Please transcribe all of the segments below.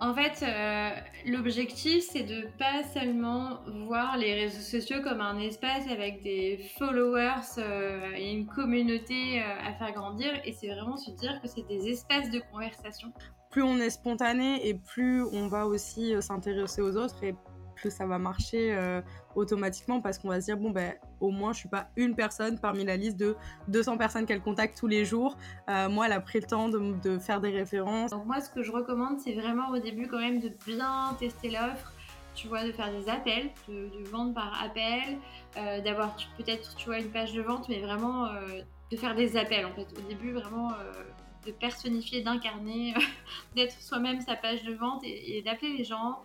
En fait, euh, l'objectif, c'est de pas seulement voir les réseaux sociaux comme un espace avec des followers euh, et une communauté euh, à faire grandir, et c'est vraiment se dire que c'est des espaces de conversation. Plus on est spontané et plus on va aussi s'intéresser aux autres plus ça va marcher automatiquement parce qu'on va se dire bon ben au moins je suis pas une personne parmi la liste de 200 personnes qu'elle contacte tous les jours. Euh, moi elle a pris le temps de, faire des références. Donc moi ce que je recommande c'est vraiment au début quand même de bien tester l'offre tu vois, de faire des appels, de, vendre par appel, euh, d'avoir peut-être, tu vois, une page de vente, mais vraiment euh, de faire des appels en fait. Au début, vraiment de personnifier, d'incarner, d'être soi-même sa page de vente et d'appeler les gens,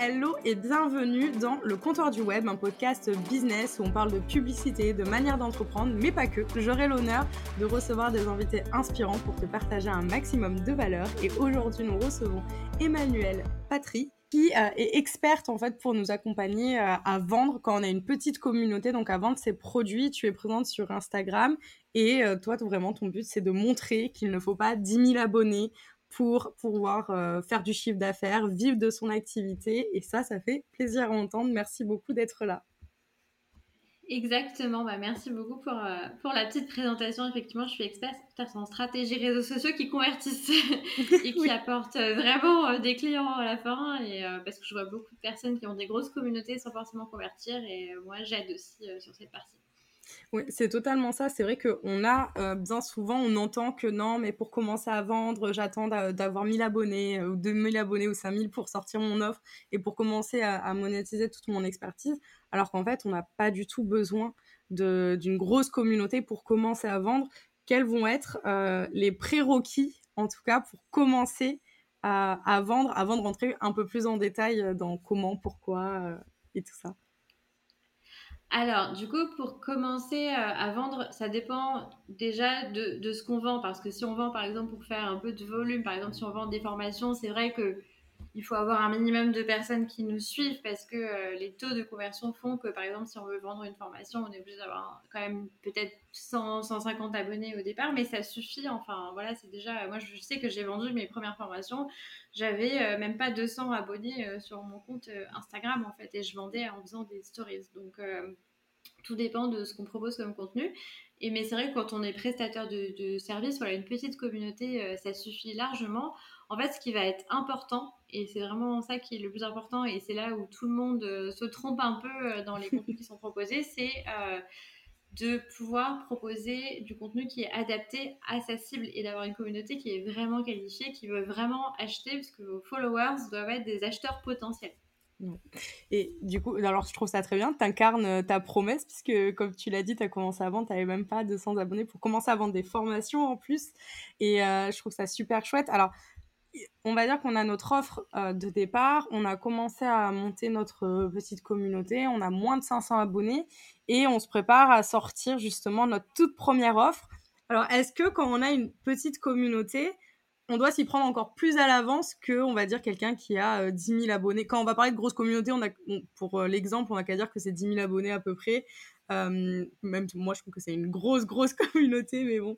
Hello et bienvenue dans Le Comptoir du Web, un podcast business où on parle de publicité, de manière d'entreprendre, mais pas que. J'aurai l'honneur de recevoir des invités inspirants pour te partager un maximum de valeur. Et aujourd'hui, nous recevons Emmanuel Patry, qui euh, est experte en fait pour nous accompagner euh, à vendre quand on a une petite communauté, donc à vendre ses produits. Tu es présente sur Instagram et euh, toi, vraiment, ton but, c'est de montrer qu'il ne faut pas 10 000 abonnés pour pouvoir euh, faire du chiffre d'affaires, vivre de son activité. Et ça, ça fait plaisir à entendre. Merci beaucoup d'être là. Exactement, bah merci beaucoup pour, euh, pour la petite présentation. Effectivement, je suis experte en stratégie réseaux sociaux qui convertissent et qui apportent euh, vraiment des clients à la fin. Et, parce que je vois beaucoup de personnes qui ont des grosses communautés sans forcément convertir. Et moi, j'aide aussi sur cette partie. Oui, c'est totalement ça. C'est vrai qu'on a euh, bien souvent, on entend que non, mais pour commencer à vendre, j'attends d'avoir 1000 abonnés euh, ou 2000 abonnés ou 5000 pour sortir mon offre et pour commencer à, monétiser toute mon expertise. Alors qu'en fait, on n'a pas du tout besoin d'une grosse communauté pour commencer à vendre. Quels vont être euh, les prérequis, en tout cas, pour commencer à, vendre, avant de rentrer un peu plus en détail dans comment, pourquoi et tout ça? Alors, du coup, pour commencer euh, à vendre, ça dépend déjà de, ce qu'on vend. Parce que si on vend, par exemple, pour faire un peu de volume, par exemple, si on vend des formations, c'est vrai que il faut avoir un minimum de personnes qui nous suivent parce que euh, les taux de conversion font que, par exemple, si on veut vendre une formation, on est obligé d'avoir quand même peut-être 100, 150 abonnés au départ, mais ça suffit. Enfin, voilà, c'est déjà. Moi, je sais que j'ai vendu mes premières formations, j'avais euh, même pas 200 abonnés sur mon compte Instagram en fait, et je vendais en faisant des stories. Donc, tout dépend de ce qu'on propose comme contenu. Et mais c'est vrai que quand on est prestataire de, de service, voilà, une petite communauté, ça suffit largement. En fait, ce qui va être important, et c'est vraiment ça qui est le plus important, et c'est là où tout le monde euh, se trompe un peu euh, dans les contenus qui sont proposés, c'est euh, de pouvoir proposer du contenu qui est adapté à sa cible et d'avoir une communauté qui est vraiment qualifiée, qui veut vraiment acheter, parce que vos followers doivent être des acheteurs potentiels. Et du coup, alors je trouve ça très bien, tu incarnes ta promesse, puisque comme tu l'as dit, tu as commencé à vendre, tu n'avais même pas 200 abonnés pour commencer à vendre des formations en plus. Et je trouve ça super chouette. Alors, on va dire qu'on a notre offre euh, de départ, on a commencé à monter notre euh, petite communauté, on a moins de 500 abonnés et on se prépare à sortir justement notre toute première offre. Alors, est-ce que quand on a une petite communauté, on doit s'y prendre encore plus à l'avance que, on va dire, quelqu'un qui a 10 euh, 000 abonnés Quand on va parler de grosse communauté, on a, pour l'exemple, on n'a qu'à dire que c'est 10 000 abonnés à peu près. même moi, je trouve que c'est une grosse, grosse communauté, mais bon,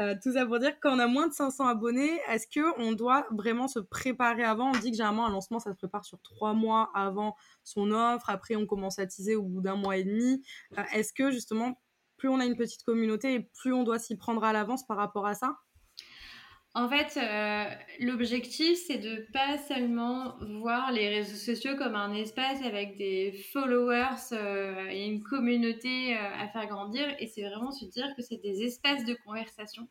euh, tout ça pour dire qu'on a moins de 500 abonnés, est-ce qu'on doit vraiment se préparer avant? On dit que généralement un lancement, ça se prépare sur trois mois avant son offre. Après, on commence à teaser au bout d'un mois et demi. Euh, est-ce que justement, plus on a une petite communauté et plus on doit s'y prendre à l'avance par rapport à ça? En fait, euh, l'objectif, c'est de pas seulement voir les réseaux sociaux comme un espace avec des followers et une communauté à faire grandir, et c'est vraiment se dire que c'est des espaces de conversation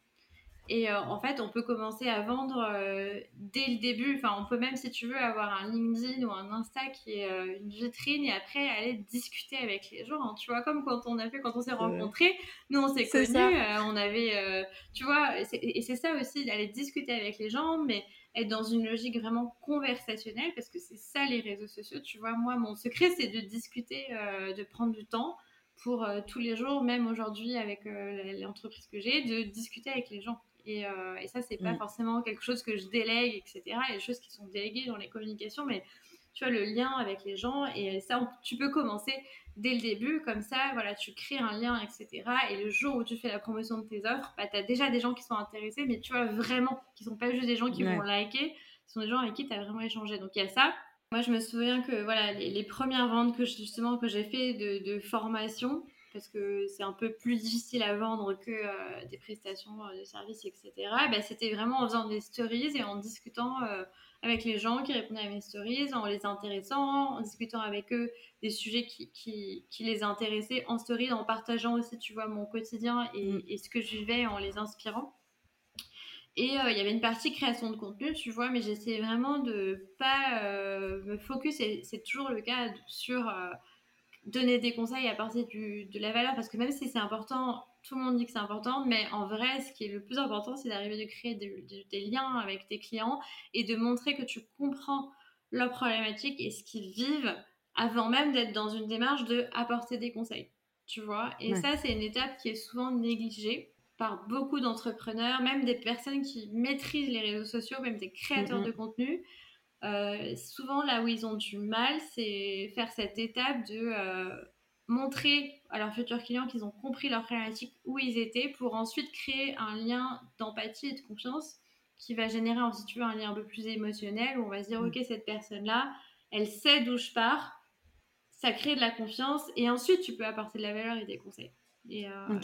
et euh, en fait, on peut commencer à vendre euh, dès le début. Enfin, on peut même, si tu veux, avoir un LinkedIn ou un Insta qui est euh, une vitrine et après aller discuter avec les gens. Hein. Tu vois, comme quand on a fait, quand on s'est rencontrés, nous on s'est connus, on avait, tu vois, et c'est ça aussi, d'aller discuter avec les gens, mais être dans une logique vraiment conversationnelle parce que c'est ça les réseaux sociaux. Tu vois, moi, mon secret, c'est de discuter, de prendre du temps pour tous les jours, même aujourd'hui avec l'entreprise que j'ai, de discuter avec les gens. Et, euh, et ça, c'est pas mm. forcément quelque chose que je délègue, etc. Il y a des choses qui sont déléguées dans les communications, mais tu vois, le lien avec les gens, et ça, tu peux commencer dès le début, comme ça, voilà, tu crées un lien, etc. Et le jour où tu fais la promotion de tes offres, bah, tu as déjà des gens qui sont intéressés, mais tu vois, vraiment, qui sont pas juste des gens qui vont liker, Ce sont des gens avec qui tu as vraiment échangé. Donc il y a ça. Moi, je me souviens que voilà, les, premières ventes que justement que j'ai fait de, de, formation, parce que c'est un peu plus difficile à vendre que euh, des prestations de services, etc. Bah, c'était vraiment en faisant des stories et en discutant avec les gens qui répondaient à mes stories, en les intéressant, en discutant avec eux des sujets qui, qui, qui les intéressaient en story, en partageant aussi, tu vois, mon quotidien et, mm. et ce que je vivais en les inspirant. Et euh, il y avait une partie création de contenu, tu vois, mais j'essayais vraiment de pas euh, me focus, et c'est toujours le cas, sur euh, donner des conseils, apporter du, de la valeur, parce que même si c'est important, tout le monde dit que c'est important, mais en vrai, ce qui est le plus important, c'est d'arriver de créer des, liens avec tes clients et de montrer que tu comprends leurs problématiques et ce qu'ils vivent avant même d'être dans une démarche de apporter des conseils. Tu vois? Et ça, c'est une étape qui est souvent négligée par beaucoup d'entrepreneurs, même des personnes qui maîtrisent les réseaux sociaux, même des créateurs de contenu. Euh, souvent, là où ils ont du mal, c'est faire cette étape de euh, montrer à leurs futurs clients qu'ils ont compris leur problématique, où ils étaient, pour ensuite créer un lien d'empathie et de confiance qui va générer, si tu veux, un lien un peu plus émotionnel, où on va se dire, mm. ok, cette personne-là, elle sait d'où je pars, ça crée de la confiance, et ensuite tu peux apporter de la valeur et des conseils. Et, euh,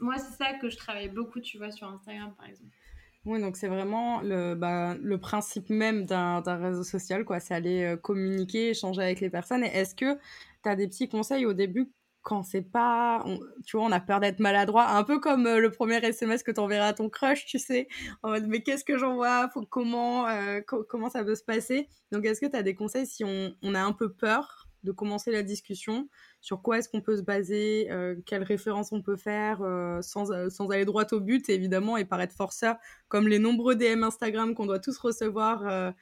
moi, c'est ça que je travaille beaucoup, tu vois, sur Instagram, par exemple. Oui, donc c'est vraiment le, bah, principe même d'un réseau social, quoi. C'est aller euh, communiquer, échanger avec les personnes. Est-ce que tu as des petits conseils au début quand c'est pas, tu vois, on a peur d'être maladroit, un peu comme euh, le premier SMS que tu enverras à ton crush, tu sais, en mode mais qu'est-ce que j'envoie, comment, euh, comment ça peut se passer? Donc est-ce que tu as des conseils si on, a un peu peur de commencer la discussion, sur quoi est-ce qu'on peut se baser, euh, quelles références on peut faire sans, sans, aller droit au but évidemment et paraître forceur, comme les nombreux DM Instagram qu'on doit tous recevoir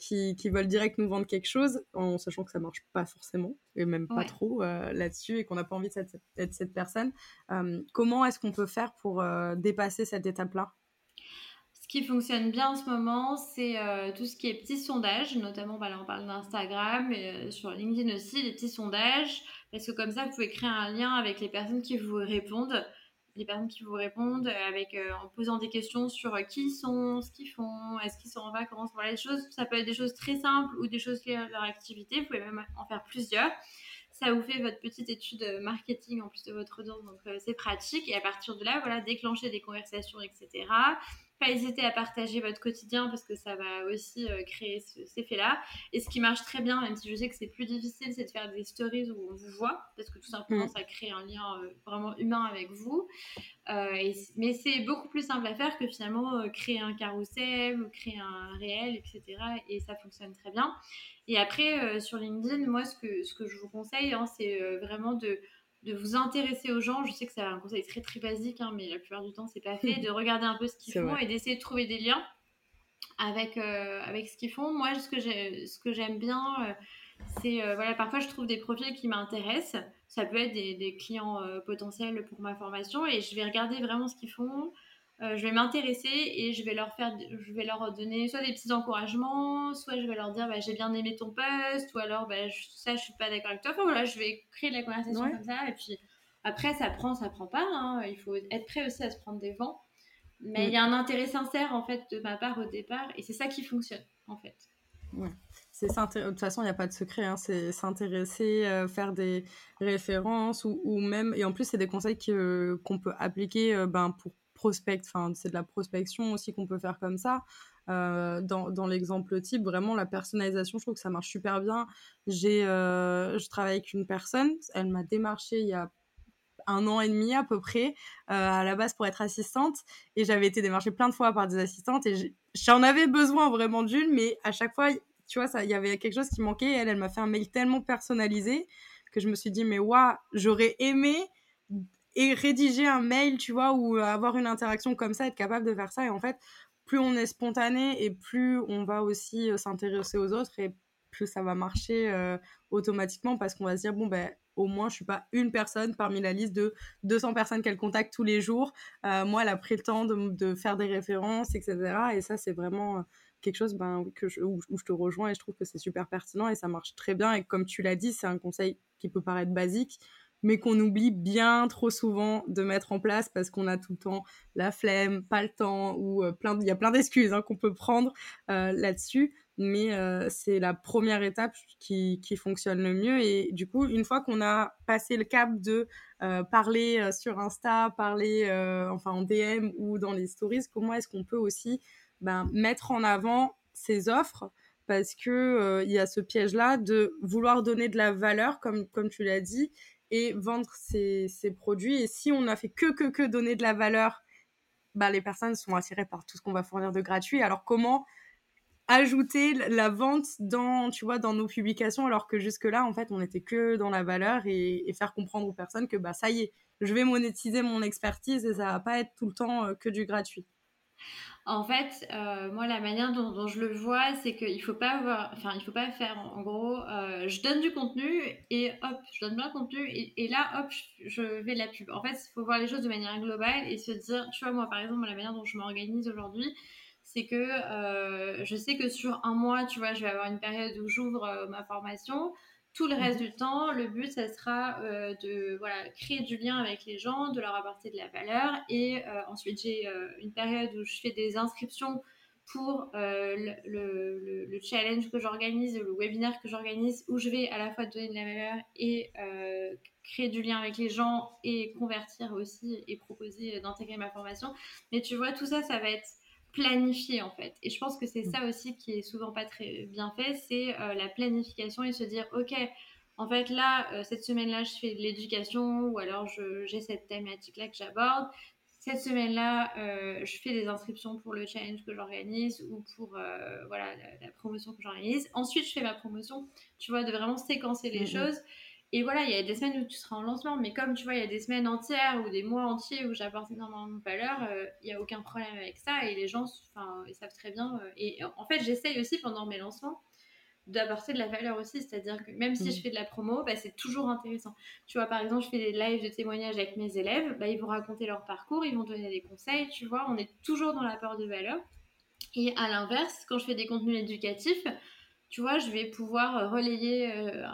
qui, veulent direct nous vendre quelque chose en sachant que ça marche pas forcément et même pas trop euh, là-dessus et qu'on n'a pas envie d'être cette, personne. Euh, comment est-ce qu'on peut faire pour euh, dépasser cette étape-là? Qui fonctionne bien en ce moment, c'est tout ce qui est petits sondages, notamment bah, là on parle d'Instagram et sur LinkedIn aussi, les petits sondages, parce que comme ça vous pouvez créer un lien avec les personnes qui vous répondent. Les personnes qui vous répondent euh, avec, euh, en posant des questions sur euh, qui ils sont, ce qu'ils font, est-ce qu'ils sont en vacances, voilà, les choses, ça peut être des choses très simples ou des choses liées à leur activité, vous pouvez même en faire plusieurs. Ça vous fait votre petite étude marketing en plus de votre audience, donc c'est pratique. Et à partir de là, voilà, déclencher des conversations, etc pas hésiter à partager votre quotidien parce que ça va aussi euh, créer ce, cet effet-là. Et ce qui marche très bien, même si je sais que c'est plus difficile, c'est de faire des stories où on vous voit parce que tout simplement mm. ça crée un lien euh, vraiment humain avec vous. Euh, mais c'est beaucoup plus simple à faire que finalement créer un carrousel ou créer un réel, etc. Et ça fonctionne très bien. Et après, sur LinkedIn, moi, ce que, ce que je vous conseille, hein, c'est vraiment de de vous intéresser aux gens. Je sais que c'est un conseil très très basique, hein, mais la plupart du temps c'est pas fait. De regarder un peu ce qu'ils font et d'essayer de trouver des liens avec euh, avec ce qu'ils font. Moi, ce que j'ai, ce que j'aime bien, euh, c'est euh, voilà, parfois je trouve des profils qui m'intéressent. Ça peut être des, des clients potentiels pour ma formation et je vais regarder vraiment ce qu'ils font. Euh, je vais m'intéresser et je vais leur faire, je vais leur donner soit des petits encouragements, soit je vais leur dire bah, j'ai bien aimé ton post, ou alors bah, je, ça je suis pas d'accord avec toi. Enfin voilà, je vais créer de la conversation comme ça et puis après ça prend, ça prend pas. Hein. Il faut être prêt aussi à se prendre des vents, mais il y a un intérêt sincère en fait de ma part au départ et c'est ça qui fonctionne en fait. Ouais. C'est de toute façon, il n'y a pas de secret. Hein. C'est s'intéresser, euh, faire des références ou, ou, même. Et en plus, c'est des conseils qu'on peut appliquer euh, ben, pour prospect, enfin c'est de la prospection aussi qu'on peut faire comme ça. Euh, dans, dans l'exemple type, vraiment la personnalisation, je trouve que ça marche super bien. J'ai, euh, je travaille avec une personne, elle m'a démarché il y a un an et demi à peu près euh, à la base pour être assistante et j'avais été démarchée plein de fois par des assistantes et j'en avais besoin vraiment d'une, mais à chaque fois, tu vois, il y avait quelque chose qui manquait. elle, elle m'a fait un mail tellement personnalisé que je me suis dit mais waouh, j'aurais aimé et rédiger un mail, tu vois, ou avoir une interaction comme ça, être capable de faire ça. Et en fait, plus on est spontané et plus on va aussi euh, s'intéresser aux autres et plus ça va marcher euh, automatiquement parce qu'on va se dire, bon, ben, au moins, je suis pas une personne parmi la liste de 200 personnes qu'elle contacte tous les jours. Euh, moi, elle a pris le temps de, de, faire des références, etc. Et ça, c'est vraiment quelque chose ben, que je, où, où, je te rejoins et je trouve que c'est super pertinent et ça marche très bien. Et comme tu l'as dit, c'est un conseil qui peut paraître basique, mais qu'on oublie bien trop souvent de mettre en place parce qu'on a tout le temps la flemme, pas le temps, ou euh, plein, il y a plein d'excuses hein, qu'on peut prendre euh, là-dessus. Mais euh, c'est la première étape qui, qui, fonctionne le mieux. Et du coup, une fois qu'on a passé le cap de parler sur Insta, parler enfin en DM ou dans les stories, comment est-ce qu'on peut aussi ben, mettre en avant ces offres? Parce que il y a ce piège-là de vouloir donner de la valeur, comme, comme tu l'as dit, et vendre ses, produits. Et si on n'a fait que, que, que donner de la valeur, bah, les personnes sont attirées par tout ce qu'on va fournir de gratuit. Alors comment ajouter la vente dans, tu vois, dans nos publications alors que jusque-là, en fait, on n'était que dans la valeur et, faire comprendre aux personnes que bah, ça y est, je vais monétiser mon expertise et ça va pas être tout le temps euh, que du gratuit? En fait, euh, moi, la manière dont, je le vois, c'est qu'il faut pas avoir, enfin, il faut pas faire, en, gros, euh, je donne du contenu et hop, je donne plein de contenu et, là, hop, je, vais de la pub. En fait, il faut voir les choses de manière globale et se dire, tu vois, moi, par exemple, la manière dont je m'organise aujourd'hui, c'est que euh, je sais que sur un mois, tu vois, je vais avoir une période où j'ouvre ma formation. Tout le reste mhm. du temps, le but, ça sera euh, de voilà, créer du lien avec les gens, de leur apporter de la valeur. Et euh, ensuite, j'ai euh, une période où je fais des inscriptions pour le, le, le, challenge que j'organise, le webinaire que j'organise, où je vais à la fois donner de la valeur et créer du lien avec les gens et convertir aussi et proposer d'intégrer ma formation. Mais tu vois, tout ça, ça va être planifier en fait. Et je pense que c'est mm. ça aussi qui est souvent pas très bien fait, c'est euh, la planification et se dire ok, en fait là, euh, cette semaine-là, je fais de l'éducation ou alors j'ai cette thématique-là que j'aborde. Cette semaine-là, euh, je fais des inscriptions pour le challenge que j'organise ou pour voilà, la, promotion que j'organise. Ensuite, je fais ma promotion, tu vois, de vraiment séquencer les mm, mm. choses. Et voilà, il y a des semaines où tu seras en lancement, mais comme tu vois, il y a des semaines entières ou des mois entiers où j'apporte énormément de valeur, euh, il n'y a aucun problème avec ça et les gens ils savent très bien. Euh, et en fait, j'essaye aussi pendant mes lancements d'apporter de la valeur aussi, c'est-à-dire que même si mm. je fais de la promo, bah, c'est toujours intéressant. Tu vois, par exemple, je fais des lives de témoignages avec mes élèves, bah, ils vont raconter leur parcours, ils vont donner des conseils, tu vois, on est toujours dans l'apport de valeur. Et à l'inverse, quand je fais des contenus éducatifs, tu vois, je vais pouvoir euh, relayer, euh,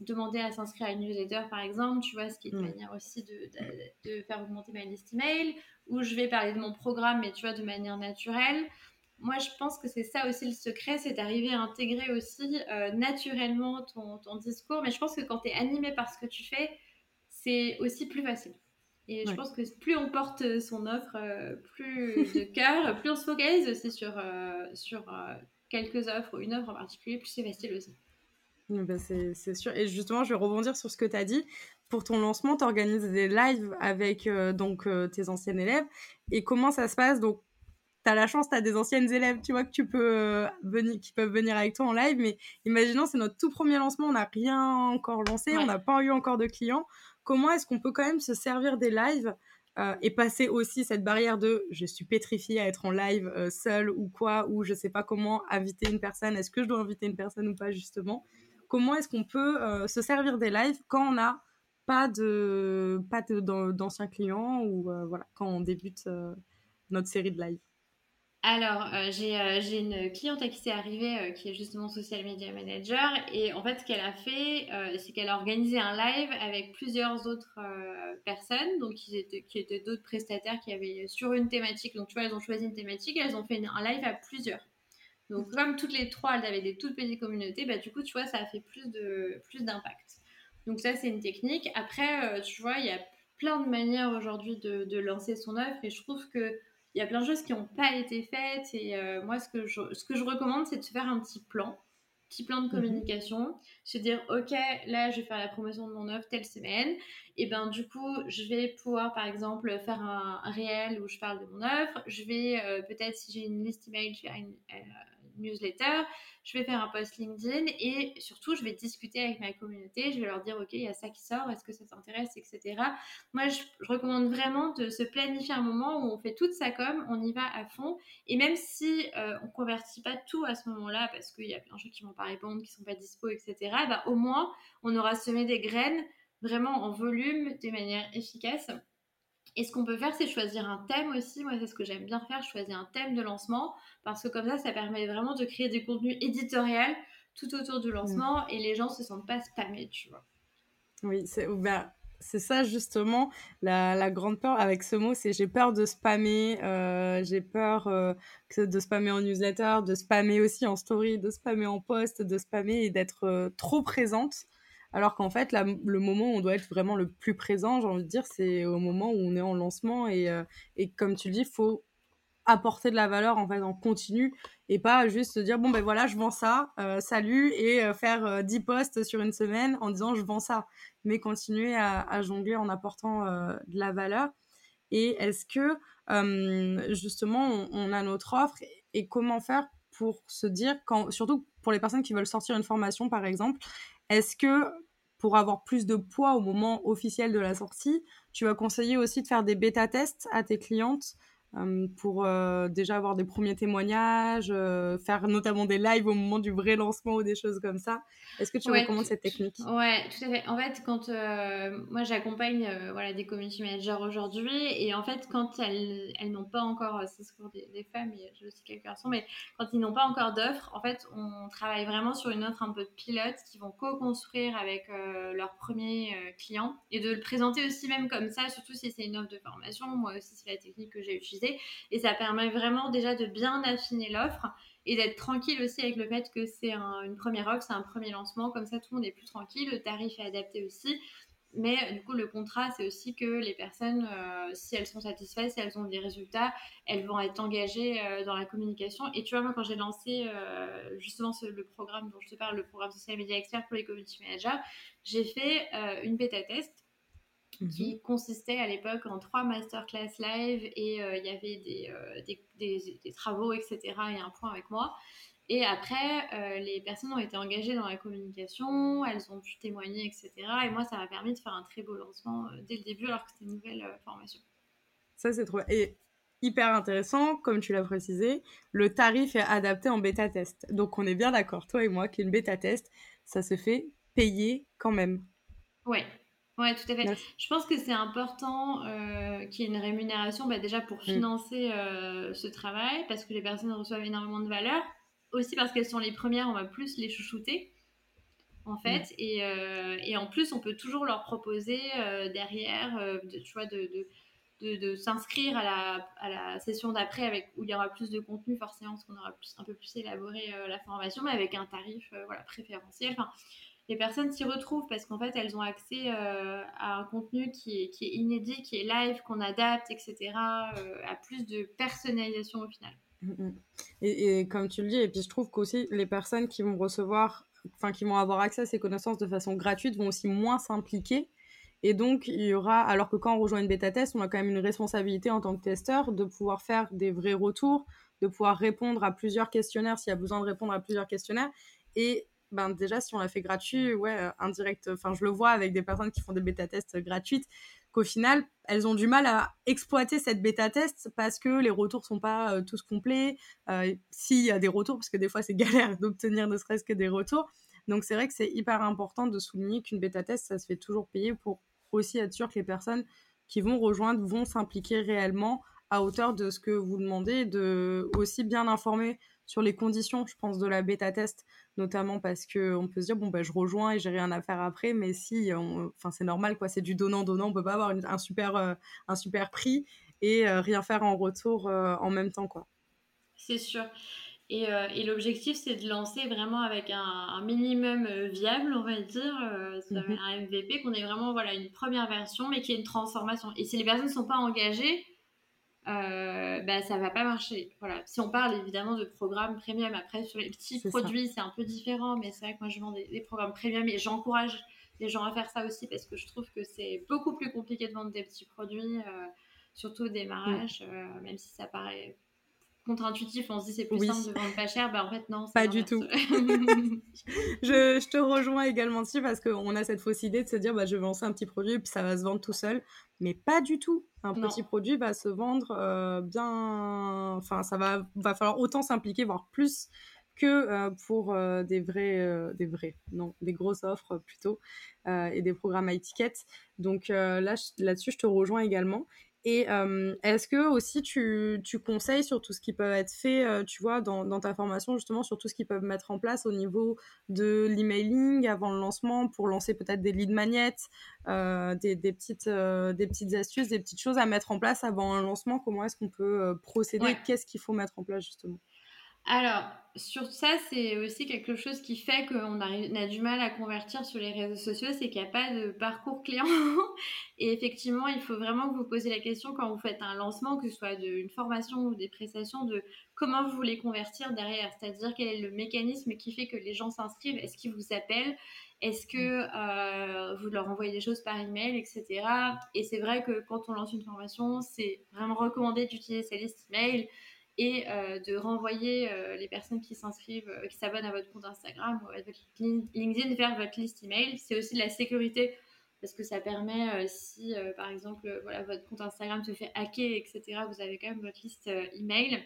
demander à s'inscrire à une newsletter par exemple, tu vois, ce qui est une mm. manière aussi de, de, faire augmenter ma liste email, ou je vais parler de mon programme, mais tu vois, de manière naturelle. Moi, je pense que c'est ça aussi le secret, c'est d'arriver à intégrer aussi euh, naturellement ton, ton, discours. Mais je pense que quand tu es animé par ce que tu fais, c'est aussi plus facile. Et je pense que plus on porte son offre, plus de cœur, plus on se focalise aussi sur, sur quelques offres ou une offre en particulier, plus c'est facile aussi. Ben c'est sûr. Et justement, je vais rebondir sur ce que tu as dit. Pour ton lancement, tu organises des lives avec euh, donc, euh, tes anciennes élèves. Et comment ça se passe? Donc, tu as la chance, tu as des anciennes élèves, tu vois, que tu peux, euh, venir, qui peuvent venir avec toi en live. Mais imaginons, c'est notre tout premier lancement, on n'a rien encore lancé, on n'a pas eu encore de clients. Comment est-ce qu'on peut quand même se servir des lives euh, et passer aussi cette barrière de je suis pétrifiée à être en live euh, seule ou quoi, ou je sais pas comment inviter une personne, est-ce que je dois inviter une personne ou pas justement. Comment est-ce qu'on peut euh, se servir des lives quand on n'a pas de pas d'anciens clients ou voilà quand on débute notre série de live alors, euh, euh, j'ai une cliente à qui c'est arrivé, euh, qui est justement social media manager. Et en fait, ce qu'elle a fait, c'est qu'elle a organisé un live avec plusieurs autres personnes, donc qui étaient, qui étaient d'autres prestataires qui avaient sur une thématique. Donc, tu vois, elles ont choisi une thématique, elles ont fait un live à plusieurs. Donc, comme toutes les trois, elles avaient des toutes petites communautés, bah, du coup, tu vois, ça a fait plus de plus d'impact. Donc, ça, c'est une technique. Après, tu vois, il y a plein de manières aujourd'hui de, de lancer son offre et je trouve que il y a plein de choses qui n'ont pas été faites. Et euh, moi, ce que, je, ce que je recommande, c'est de se faire un petit plan, petit plan de mhm. communication. Se dire, OK, là, je vais faire la promotion de mon offre telle semaine. Et ben du coup, je vais pouvoir, par exemple, faire un, réel où je parle de mon offre. Je vais, euh, peut-être, si j'ai une liste email, faire une, euh, newsletter, je vais faire un post LinkedIn et surtout, je vais discuter avec ma communauté. Je vais leur dire, OK, il y a ça qui sort, est-ce que ça t'intéresse, etc. Moi, je, recommande vraiment de se planifier un moment où on fait toute sa com, on y va à fond. Et même si euh, on convertit pas tout à ce moment-là, parce qu'il y a plein de gens qui vont pas répondre, qui sont pas dispo, etc., bah, au moins, on aura semé des graines vraiment en volume, de manière efficace. Et ce qu'on peut faire, c'est choisir un thème aussi? Moi, c'est ce que j'aime bien faire, choisir un thème de lancement, parce que comme ça, ça permet vraiment de créer des contenus éditoriaux tout autour du lancement et les gens se sentent pas spammés, tu vois. Oui, c'est bah, c'est ça justement la, grande peur avec ce mot, c'est j'ai peur de spammer, euh, j'ai peur euh, de spammer en newsletter, de spammer aussi en story, de spammer en post, de spammer et d'être euh, trop présente. Alors qu'en fait, le moment où on doit être vraiment le plus présent, j'ai envie de dire, c'est au moment où on est en lancement et, et comme tu le dis, il faut apporter de la valeur en fait en continu et pas juste se dire bon ben voilà je vends ça euh, salut et euh, faire 10 euh, posts sur une semaine en disant je vends ça. Mais continuer à, jongler en apportant de la valeur. Et est-ce que justement on, a notre offre et, comment faire pour se dire quand surtout pour les personnes qui veulent sortir une formation par exemple est-ce que pour avoir plus de poids au moment officiel de la sortie tu vas conseiller aussi de faire des bêta tests à tes clientes pour euh, déjà avoir des premiers témoignages, euh, faire notamment des lives au moment du vrai lancement ou des choses comme ça. Est-ce que tu recommandes cette technique? Ouais, tout à fait. En fait, quand moi j'accompagne voilà, des community managers aujourd'hui, et en fait, quand elles, elles n'ont pas encore, c'est ce pour des, des, femmes, et j'ai aussi quelques garçons, mais quand ils n'ont pas encore d'offre, en fait, on travaille vraiment sur une offre un peu de pilote qui vont co-construire avec leurs premiers clients et de le présenter aussi même comme ça, surtout si c'est une offre de formation. Moi aussi, c'est la technique que j'ai utilisée et ça permet vraiment déjà de bien affiner l'offre et d'être tranquille aussi avec le fait que c'est une première offre, c'est un premier lancement. Comme ça, tout le monde est plus tranquille. Le tarif est adapté aussi. Mais du coup, le contrat, c'est aussi que les personnes, euh, si elles sont satisfaites, si elles ont des résultats, elles vont être engagées euh, dans la communication. Et tu vois, moi, quand j'ai lancé euh, justement le programme dont je te parle, le programme Social Media Expert pour les community managers, j'ai fait une bêta test qui mhm. consistait à l'époque en trois masterclass live et euh, il y avait euh, des, des, des, travaux, etc. et un point avec moi. Et après, euh, les personnes ont été engagées dans la communication, elles ont pu témoigner, etc. Et moi, ça m'a permis de faire un très beau lancement dès le début, alors que c'était une nouvelle formation. Ça, c'est trop. Et hyper intéressant, comme tu l'as précisé, le tarif est adapté en bêta test. Donc, on est bien d'accord, toi et moi, qu'une bêta test, ça se fait payer quand même. Ouais, Ouais, tout à fait. Je pense que c'est important euh, qu'il y ait une rémunération bah, déjà pour mm. financer euh, ce travail, parce que les personnes reçoivent énormément de valeur. Aussi parce qu'elles sont les premières, on va plus les chouchouter, en fait. Mm. Et, euh, et, en plus, on peut toujours leur proposer derrière, de, tu vois, de, de, de, s'inscrire à la, à la, session d'après avec où il y aura plus de contenu forcément parce qu'on aura plus, un peu plus élaboré la formation mais avec un tarif voilà préférentiel enfin, les personnes s'y retrouvent parce qu'en fait, elles ont accès euh, à un contenu qui est, inédit, qui est live, qu'on adapte, etc., euh, à plus de personnalisation au final. Mm, mm. Et, et, comme tu le dis, et puis je trouve qu'aussi les personnes qui vont recevoir, enfin qui vont avoir accès à ces connaissances de façon gratuite vont aussi moins s'impliquer. Et donc, il y aura, alors que quand on rejoint une bêta test, on a quand même une responsabilité en tant que testeur de pouvoir faire des vrais retours, de pouvoir répondre à plusieurs questionnaires s'il y a besoin de répondre à plusieurs questionnaires. Et ben déjà si on l'a fait gratuit, ouais, euh, indirect, enfin je le vois avec des personnes qui font des bêta-tests gratuites, qu'au final, elles ont du mal à exploiter cette bêta-test parce que les retours sont pas euh, tous complets, euh, s'il y a des retours, parce que des fois c'est galère d'obtenir ne serait-ce que des retours. Donc c'est vrai que c'est hyper important de souligner qu'une bêta-test, ça se fait toujours payer pour aussi être sûr que les personnes qui vont rejoindre vont s'impliquer réellement à hauteur de ce que vous demandez, de aussi bien informer sur les conditions, je pense, de la bêta test, notamment parce que on peut se dire bon ben je rejoins et j'ai rien à faire après, mais si, enfin c'est normal quoi, c'est du donnant donnant, on peut pas avoir un super euh, un super prix et euh, rien faire en retour euh, en même temps quoi. C'est sûr. Et, et l'objectif, c'est de lancer vraiment avec un, minimum viable, on va dire, mhm. un MVP, qu'on ait vraiment voilà, une première version, mais qui ait une transformation. Et si les personnes ne sont pas engagées, euh, bah, ça va pas marcher. Voilà. Si on parle évidemment de programmes premium, après sur les petits produits, c'est un peu différent, mais c'est vrai que moi je vends des, programmes premium et j'encourage les gens à faire ça aussi parce que je trouve que c'est beaucoup plus compliqué de vendre des petits produits, euh, surtout au démarrage, mm. euh, même si ça paraît contre-intuitif, on se dit c'est plus simple de vendre pas cher, bah en fait non. Pas du tout. je, je, te rejoins également dessus parce qu'on a cette fausse idée de se dire bah, je vais lancer un petit produit et puis ça va se vendre tout seul, mais pas du tout. Un petit produit va se vendre euh, bien, enfin ça va, va falloir autant s'impliquer, voire plus que euh, pour euh, des vrais, des vrais, non, des grosses offres plutôt, et des programmes à étiquette. Donc là, là-dessus, je te rejoins également. Et est-ce que aussi tu, tu, conseilles sur tout ce qui peut être fait, tu vois, dans, dans, ta formation justement, sur tout ce qu'ils peuvent mettre en place au niveau de l'emailing avant le lancement pour lancer peut-être des lead magnets, euh, des, des, petites, des petites astuces, des petites choses à mettre en place avant un lancement? Comment est-ce qu'on peut procéder? Qu'est-ce qu'il faut mettre en place justement? Alors, sur ça, c'est aussi quelque chose qui fait qu'on a, a, du mal à convertir sur les réseaux sociaux, c'est qu'il n'y a pas de parcours client. Et effectivement, il faut vraiment que vous posez la question quand vous faites un lancement, que ce soit d'une formation ou des prestations, de comment vous voulez convertir derrière. C'est-à-dire quel est le mécanisme qui fait que les gens s'inscrivent, est-ce qu'ils vous appellent, est-ce que euh, vous leur envoyez des choses par email, etc. Et c'est vrai que quand on lance une formation, c'est vraiment recommandé d'utiliser sa liste email et euh, de renvoyer euh, les personnes qui s'inscrivent, euh, qui s'abonnent à votre compte Instagram ou à votre LinkedIn vers votre liste email. C'est aussi de la sécurité parce que ça permet, si par exemple voilà, votre compte Instagram se fait hacker, etc., vous avez quand même votre liste email.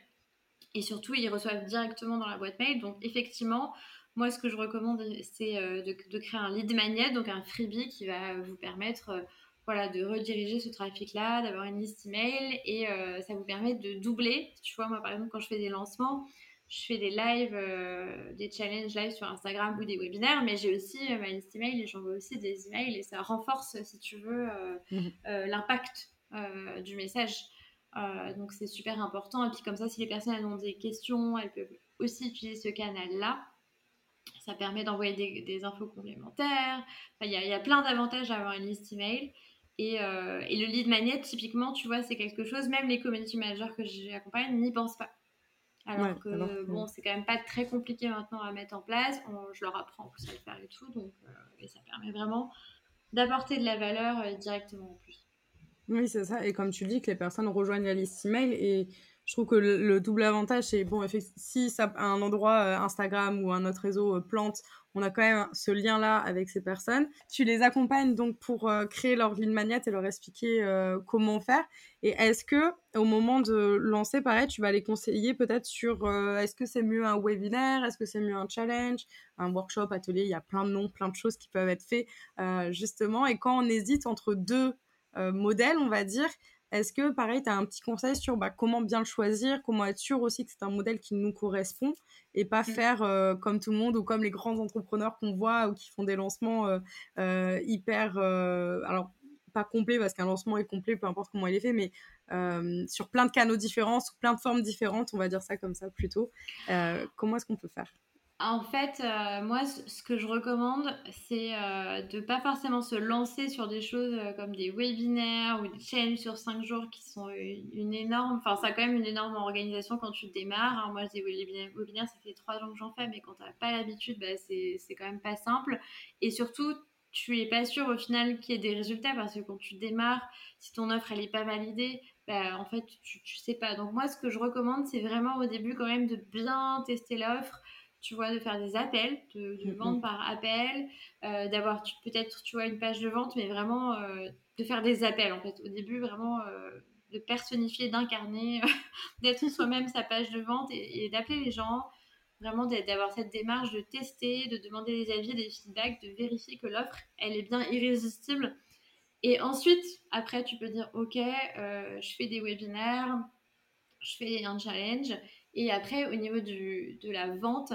Et surtout, ils reçoivent directement dans la boîte mail. Donc effectivement, moi, ce que je recommande, c'est de, de, créer un lead magnet, donc un freebie qui va vous permettre voilà, de rediriger ce trafic-là, d'avoir une liste email et euh, ça vous permet de doubler. Tu vois, moi par exemple, quand je fais des lancements, je fais des lives, euh, des challenges live sur Instagram ou des webinaires, mais j'ai aussi euh, ma liste email et j'envoie aussi des emails et ça renforce, si tu veux, mhm. l'impact du message. donc c'est super important. Et puis comme ça, si les personnes ont des questions, elles peuvent aussi utiliser ce canal-là. Ça permet d'envoyer des, infos complémentaires. Il y, y, a plein d'avantages à avoir une liste email. Euh, et, le lead magnet, typiquement, tu vois, c'est quelque chose, même les community managers que j'accompagne n'y pensent pas. Alors que, bon, c'est quand même pas très compliqué maintenant à mettre en place. je leur apprends plus à le faire et tout. Donc, euh, et ça permet vraiment d'apporter de la valeur euh, directement en plus. Oui, c'est ça. Et comme tu dis, que les personnes rejoignent la liste email et je trouve que le, double avantage, c'est bon, si ça, un endroit Instagram ou un autre réseau plante, on a quand même ce lien-là avec ces personnes. Tu les accompagnes donc pour euh, créer leur ligne magnet et leur expliquer comment faire. Et est-ce que au moment de lancer, pareil, tu vas les conseiller peut-être sur est-ce que c'est mieux un webinaire, est-ce que c'est mieux un challenge, un workshop, atelier, il y a plein de noms, plein de choses qui peuvent être faits justement. Et quand on hésite entre deux modèles, on va dire, est-ce que, pareil, tu as un petit conseil sur bah, comment bien le choisir, comment être sûr aussi que c'est un modèle qui nous correspond et pas mmh. faire euh, comme tout le monde ou comme les grands entrepreneurs qu'on voit ou qui font des lancements euh, euh, hyper. alors, pas complet parce qu'un lancement est complet, peu importe comment il est fait, mais sur plein de canaux différents, sous plein de formes différentes, on va dire ça comme ça plutôt. comment est-ce qu'on peut faire? En fait, euh, moi, ce que je recommande, c'est euh, de pas forcément se lancer sur des choses euh, comme des webinaires ou des challenges sur 5 jours qui sont une énorme. Enfin, ça a quand même une énorme organisation quand tu démarres. Hein. Moi, des webinaires, ça fait 3 ans que j'en fais, mais quand tu n'as pas l'habitude, bah, c'est quand même pas simple. Et surtout, tu es pas sûr au final qu'il y ait des résultats parce que quand tu démarres, si ton offre elle est pas validée, bah, en fait, tu, tu sais pas. Donc, moi, ce que je recommande, c'est vraiment au début quand même de bien tester l'offre tu vois, de faire des appels, de, mm, vendre par appel, euh, d'avoir peut-être, tu vois, une page de vente, mais vraiment euh, de faire des appels, en fait. Au début, vraiment euh, de personnifier, d'incarner, d'être soi-même sa page de vente et, d'appeler les gens, vraiment d'avoir cette démarche de tester, de demander des avis, des feedbacks, de vérifier que l'offre, elle est bien irrésistible. Et ensuite, après, tu peux dire, OK, je fais des webinaires, je fais un challenge. Et après, au niveau de la vente,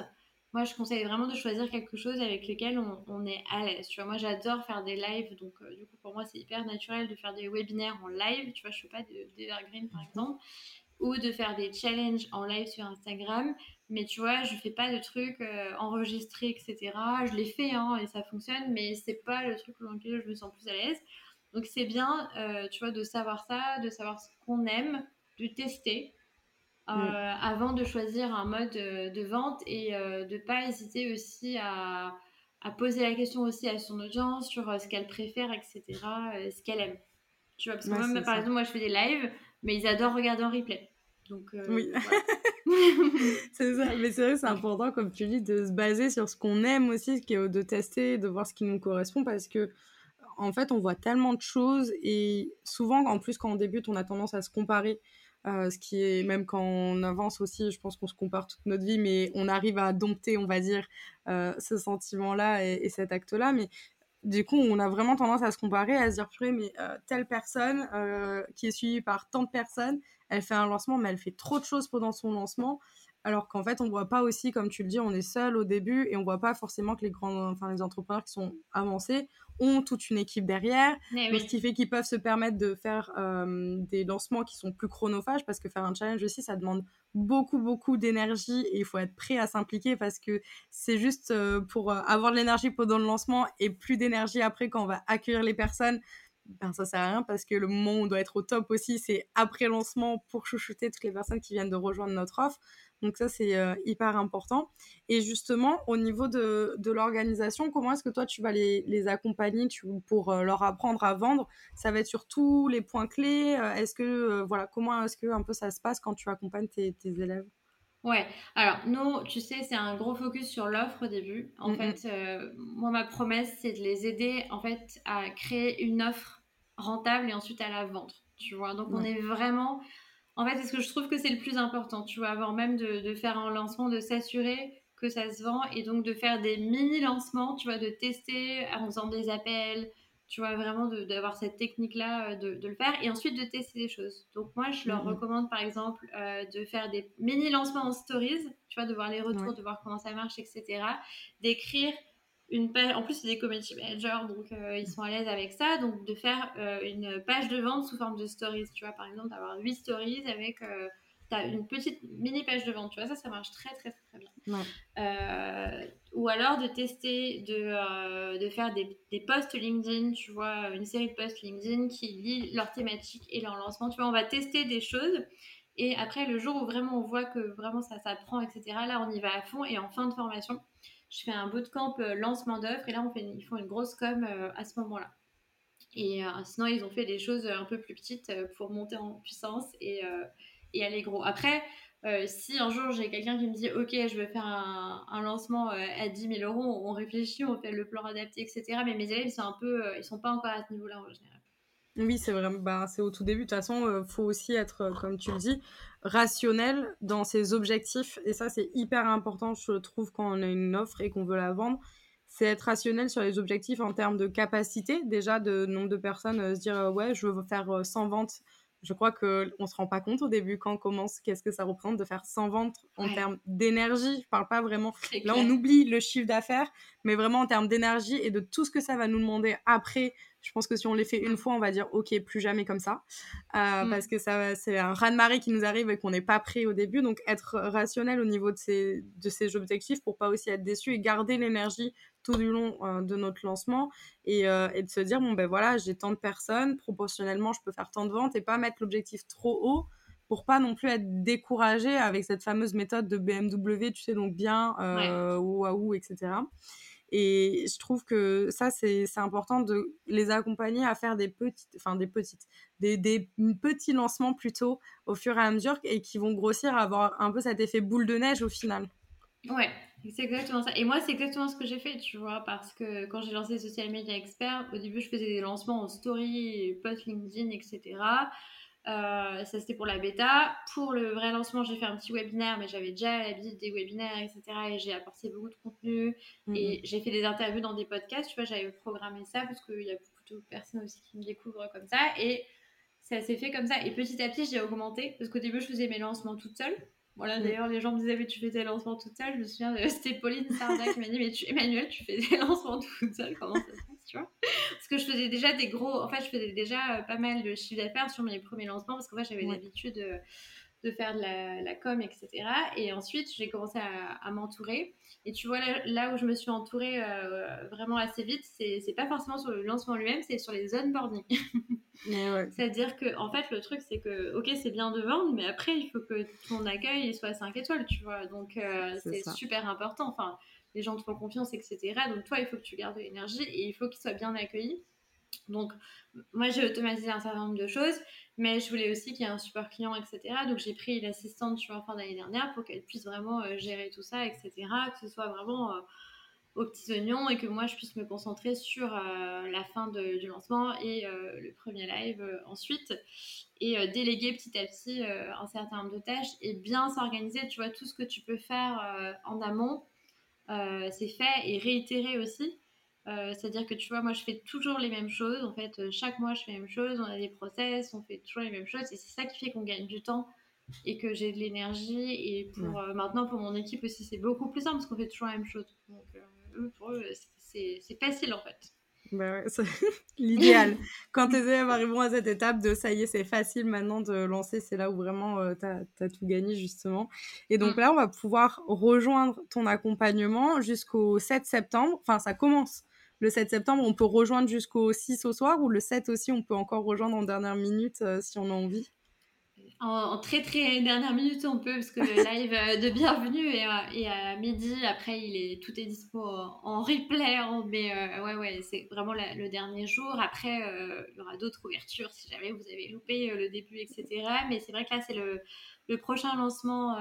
moi, je conseille vraiment de choisir quelque chose avec lequel on, est à l'aise. Tu vois, moi, j'adore faire des lives, donc euh, du coup, pour moi, c'est hyper naturel de faire des webinaires en live. Tu vois, je fais pas d'Evergreen, par mhm. exemple, ou de faire des challenges en live sur Instagram. Mais tu vois, je fais pas de trucs euh, enregistrés, etc. Je les fais, hein, et ça fonctionne, mais c'est pas le truc dans lequel je me sens plus à l'aise. Donc, c'est bien, euh, tu vois, de savoir ça, de savoir ce qu'on aime, de tester euh, mm. avant de choisir un mode euh, de vente et euh, de ne pas hésiter aussi à, poser la question aussi à son audience sur ce qu'elle préfère, etc., ce qu'elle aime. Tu vois, parce que moi, par exemple, moi, je fais des lives, mais ils adorent regarder en replay. Donc, oui. c'est ça, mais c'est vrai, c'est important, comme tu dis, de se baser sur ce qu'on aime aussi, de tester, de voir ce qui nous correspond, parce que en fait, on voit tellement de choses et souvent, en plus, quand on débute, on a tendance à se comparer euh, ce qui est même quand on avance aussi, je pense qu'on se compare toute notre vie, mais on arrive à dompter, on va dire, euh, ce sentiment-là et, cet acte-là. Mais du coup, on a vraiment tendance à se comparer, à se dire, mais telle personne qui est suivie par tant de personnes, elle fait un lancement, mais elle fait trop de choses pendant son lancement alors qu'en fait on voit pas aussi comme tu le dis on est seul au début et on voit pas forcément que les grands enfin les entrepreneurs qui sont avancés ont toute une équipe derrière eh ce qui fait qu'ils peuvent se permettre de faire euh, des lancements qui sont plus chronophages parce que faire un challenge aussi ça demande beaucoup beaucoup d'énergie et il faut être prêt à s'impliquer parce que c'est juste euh, pour euh, avoir de l'énergie pendant le lancement et plus d'énergie après quand on va accueillir les personnes ben, ça sert à rien parce que le moment où on doit être au top aussi, c'est après lancement pour chouchouter toutes les personnes qui viennent de rejoindre notre offre. Donc ça, c'est euh, hyper important. Et justement, au niveau de, de l'organisation, comment est-ce que toi, tu vas les, les accompagner tu, pour euh, leur apprendre à vendre? Ça va être sur tous les points clés euh, Est-ce que, voilà, comment est-ce que un peu ça se passe quand tu accompagnes tes, tes élèves? Ouais, alors nous, tu sais, c'est un gros focus sur l'offre au début. En fait, moi, ma promesse, c'est de les aider en fait à créer une offre rentable et ensuite à la vendre. Tu vois, donc on est vraiment en fait, c'est ce que je trouve que c'est le plus important, tu vois, avant même de, faire un lancement, de s'assurer que ça se vend et donc de faire des mini-lancements, tu vois, de tester en faisant des appels, tu vois, vraiment d'avoir cette technique-là, euh, de, le faire et ensuite de tester des choses. Donc moi, je leur mmh recommande par exemple euh, de faire des mini-lancements en stories, tu vois, de voir les retours, de voir comment ça marche, etc. D'écrire une page, en plus c'est des community managers, donc euh, ils sont à l'aise avec ça, donc de faire euh, une page de vente sous forme de stories, tu vois, par exemple d'avoir 8 stories avec euh, as une petite mini page de vente, tu vois, ça ça marche très très très, bien. ou alors de tester, de, de faire des, des, posts LinkedIn, tu vois, une série de posts LinkedIn qui lient leur thématique et leur lancement, tu vois, on va tester des choses. Et après, le jour où vraiment on voit que vraiment ça, ça prend, etc., là, on y va à fond. Et en fin de formation, je fais un bootcamp euh, lancement d'offres et là, on fait ils font une grosse com euh, à ce moment-là. Et euh, sinon, ils ont fait des choses un peu plus petites pour monter en puissance et, aller gros. Après, si un jour j'ai quelqu'un qui me dit ok je veux faire un, lancement à 10 000 euros, on réfléchit, on fait le plan adapté, etc. Mais mes élèves ils sont un peu, ils sont pas encore à ce niveau-là en général. Oui, c'est vraiment, bah, c'est au tout début. De toute façon, il faut aussi être, comme tu le dis, rationnel dans ses objectifs. Et ça, c'est hyper important, je trouve, quand on a une offre et qu'on veut la vendre. C'est être rationnel sur les objectifs en termes de capacité, déjà, de nombre de personnes, euh, se dire, euh, ouais, je veux faire 100 euh, ventes. Je crois qu'on ne se rend pas compte au début quand on commence, qu'est-ce que ça représente de faire 100 ventes en termes d'énergie. Je parle pas vraiment. Là, on oublie le chiffre d'affaires, mais vraiment en termes d'énergie et de tout ce que ça va nous demander après je pense que si on les fait une fois, on va dire ok, plus jamais comme ça, euh, mm. parce que ça, c'est un raz de marée qui nous arrive et qu'on n'est pas prêt au début. Donc être rationnel au niveau de ces, de ces objectifs pour pas aussi être déçu et garder l'énergie tout du long euh, de notre lancement et, euh, et, de se dire bon ben voilà, j'ai tant de personnes, proportionnellement, je peux faire tant de ventes et pas mettre l'objectif trop haut pour pas non plus être découragé avec cette fameuse méthode de BMW, tu sais donc bien, euh, ou waouh, etc. Et je trouve que ça, c'est important de les accompagner à faire des petites, enfin des petites, des, petits lancements plutôt au fur et à mesure et qui vont grossir, avoir un peu cet effet boule de neige au final. Ouais, c'est exactement ça. Et moi, c'est exactement ce que j'ai fait, tu vois, parce que quand j'ai lancé Social Media Expert, au début, je faisais des lancements en story, post LinkedIn, etc. Euh, ça c'était pour la bêta. Pour le vrai lancement, j'ai fait un petit webinaire, mais j'avais déjà l'habitude des webinaires, etc. Et j'ai apporté beaucoup de contenu. Mhm. Et j'ai fait des interviews dans des podcasts. Tu vois, j'avais programmé ça parce qu'il y a beaucoup de personnes aussi qui me découvrent comme ça. Et ça s'est fait comme ça. Et petit à petit, j'ai augmenté. Parce qu'au début, je faisais mes lancements toute seule. Voilà, mm. d'ailleurs, les gens me disaient, mais tu fais tes lancements toute seule? Je me souviens, c'était Pauline Sarda qui m'a dit, mais tu, Emmanuel, tu fais des lancements toute seule. Comment ça se tu vois Parce que je faisais déjà des gros. En fait, je faisais déjà euh, pas mal de chiffre d'affaires sur mes premiers lancements parce qu'en fait, j'avais l'habitude de, de, faire de la, com, etc. Et ensuite, j'ai commencé à, m'entourer. Et tu vois, là, où je me suis entourée euh, vraiment assez vite, c'est pas forcément sur le lancement lui-même, c'est sur les onboarding. C'est-à-dire que, en fait, le truc, c'est que, ok, c'est bien de vendre, mais après, il faut que ton accueil soit 5 étoiles, tu vois. Donc, euh, c'est super important. Enfin, les gens te font confiance, etc. Donc, toi, il faut que tu gardes de l'énergie et il faut qu'ils soient bien accueillis. Donc, moi, j'ai automatisé un certain nombre de choses, mais je voulais aussi qu'il y ait un support client, etc. Donc, j'ai pris l'assistante, tu vois, fin d'année dernière pour qu'elle puisse vraiment euh, gérer tout ça, etc. Que ce soit vraiment. Euh, aux petits oignons et que moi je puisse me concentrer sur euh, la fin du lancement et le premier live ensuite et déléguer petit à petit un certain nombre de tâches et bien s'organiser tu vois tout ce que tu peux faire en amont c'est fait et réitérer aussi C'est-à-dire que tu vois, moi je fais toujours les mêmes choses. En fait, chaque mois je fais les mêmes choses. On a des process, on fait toujours les mêmes choses. Et c'est ça qui fait qu'on gagne du temps et que j'ai de l'énergie. Et pour maintenant, pour mon équipe aussi, c'est beaucoup plus simple parce qu'on fait toujours la même chose. Donc, eux, pour eux, c'est facile en fait. Bah ouais, l'idéal. Quand tes élèves arriveront à cette étape de ça y est, c'est facile maintenant de lancer, c'est là où vraiment euh, tu as, tout gagné justement. Et donc mm. là, on va pouvoir rejoindre ton accompagnement jusqu'au 7 septembre. Enfin, ça commence le 7 septembre. On peut rejoindre jusqu'au 6 au soir ou le 7 aussi, on peut encore rejoindre en dernière minute euh, si on a envie en, très très dernière minute on peut parce que le live euh, de bienvenue est, à midi. Après il est tout est dispo en, replay mais euh, ouais ouais c'est vraiment le dernier jour. Après euh, il y aura d'autres ouvertures si jamais vous avez loupé le début etc mais c'est vrai que là c'est le, le, prochain lancement